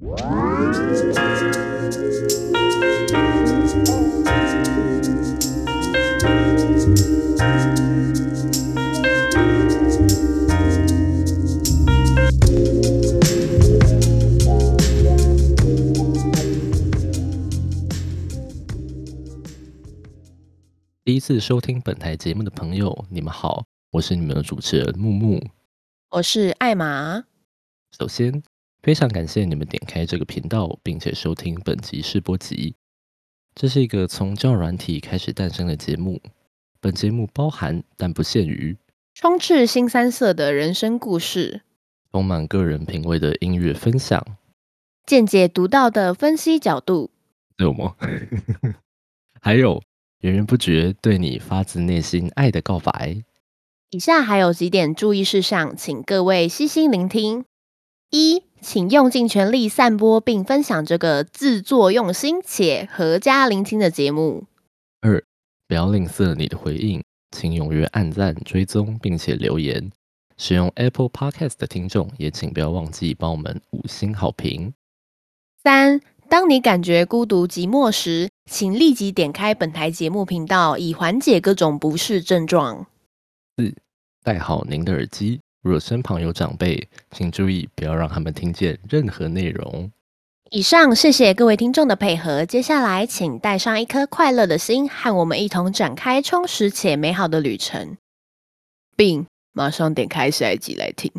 第一次收听本台节目的朋友，你们好，我是你们的主持人木木。我是艾玛。首先，非常感谢你们点开这个频道，并且收听本集试播集。这是一个从教软体开始诞生的节目。本节目包含但不限于充斥新三色的人生故事，充满个人品味的音乐分享，见解独到的分析角度，有吗？还有源源不绝对你发自内心爱的告白。以下还有几点注意事项，请各位细心聆听。一，请用尽全力散播并分享这个制作用心且合家聆听的节目。二，不要吝啬你的回应，请踊跃按赞、追踪，并且留言。使用 Apple Podcast 的听众也请不要忘记帮我们五星好评。三，当你感觉孤独寂寞时，请立即点开本台节目频道，以缓解各种不适症状。四，戴好您的耳机。若身旁有长辈，请注意不要让他们听见任何内容。以上，谢谢各位听众的配合。接下来，请带上一颗快乐的心，和我们一同展开充实且美好的旅程，并马上点开下一集来听。